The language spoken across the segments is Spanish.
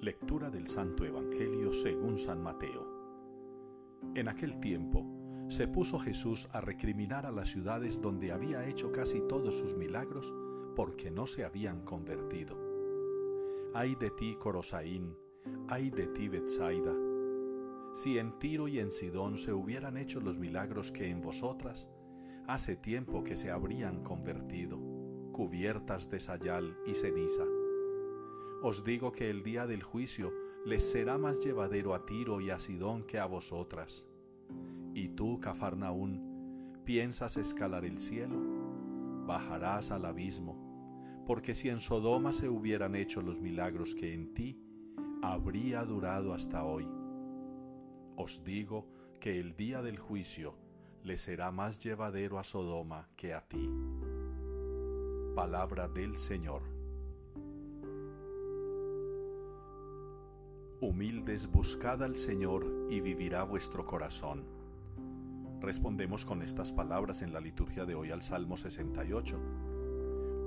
Lectura del Santo Evangelio según San Mateo. En aquel tiempo se puso Jesús a recriminar a las ciudades donde había hecho casi todos sus milagros porque no se habían convertido. Ay de ti, Corosaín, ay de ti, Betsaida. Si en Tiro y en Sidón se hubieran hecho los milagros que en vosotras, hace tiempo que se habrían convertido, cubiertas de sayal y ceniza. Os digo que el día del juicio les será más llevadero a Tiro y a Sidón que a vosotras. Y tú, Cafarnaún, ¿piensas escalar el cielo? Bajarás al abismo, porque si en Sodoma se hubieran hecho los milagros que en ti, habría durado hasta hoy. Os digo que el día del juicio le será más llevadero a Sodoma que a ti. Palabra del Señor. Humildes, buscad al Señor y vivirá vuestro corazón. Respondemos con estas palabras en la liturgia de hoy al Salmo 68.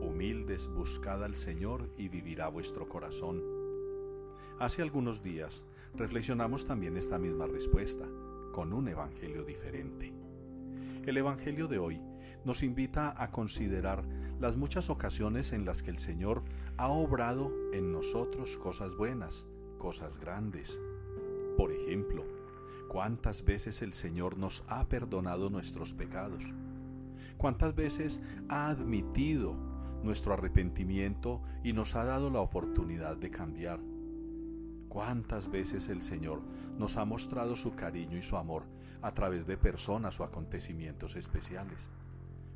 Humildes, buscad al Señor y vivirá vuestro corazón. Hace algunos días reflexionamos también esta misma respuesta, con un Evangelio diferente. El Evangelio de hoy nos invita a considerar las muchas ocasiones en las que el Señor ha obrado en nosotros cosas buenas, cosas grandes. Por ejemplo, ¿cuántas veces el Señor nos ha perdonado nuestros pecados? ¿Cuántas veces ha admitido nuestro arrepentimiento y nos ha dado la oportunidad de cambiar? ¿Cuántas veces el Señor nos ha mostrado su cariño y su amor a través de personas o acontecimientos especiales?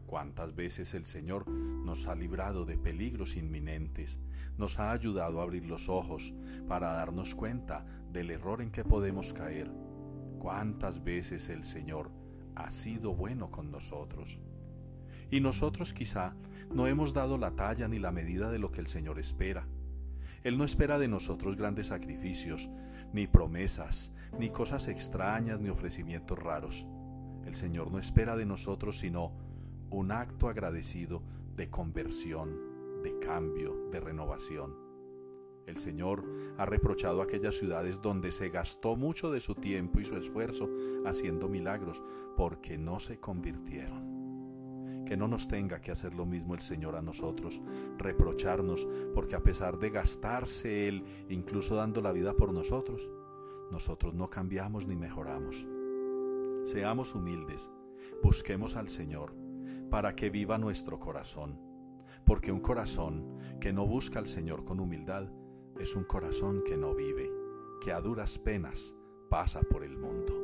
¿Cuántas veces el Señor nos ha librado de peligros inminentes nos ha ayudado a abrir los ojos para darnos cuenta del error en que podemos caer. ¿Cuántas veces el Señor ha sido bueno con nosotros? Y nosotros quizá no hemos dado la talla ni la medida de lo que el Señor espera. Él no espera de nosotros grandes sacrificios, ni promesas, ni cosas extrañas, ni ofrecimientos raros. El Señor no espera de nosotros sino un acto agradecido de conversión, de cambio, de renovación. El Señor ha reprochado aquellas ciudades donde se gastó mucho de su tiempo y su esfuerzo haciendo milagros porque no se convirtieron. Que no nos tenga que hacer lo mismo el Señor a nosotros, reprocharnos porque a pesar de gastarse Él, incluso dando la vida por nosotros, nosotros no cambiamos ni mejoramos. Seamos humildes, busquemos al Señor para que viva nuestro corazón porque un corazón que no busca al Señor con humildad es un corazón que no vive, que a duras penas pasa por el mundo.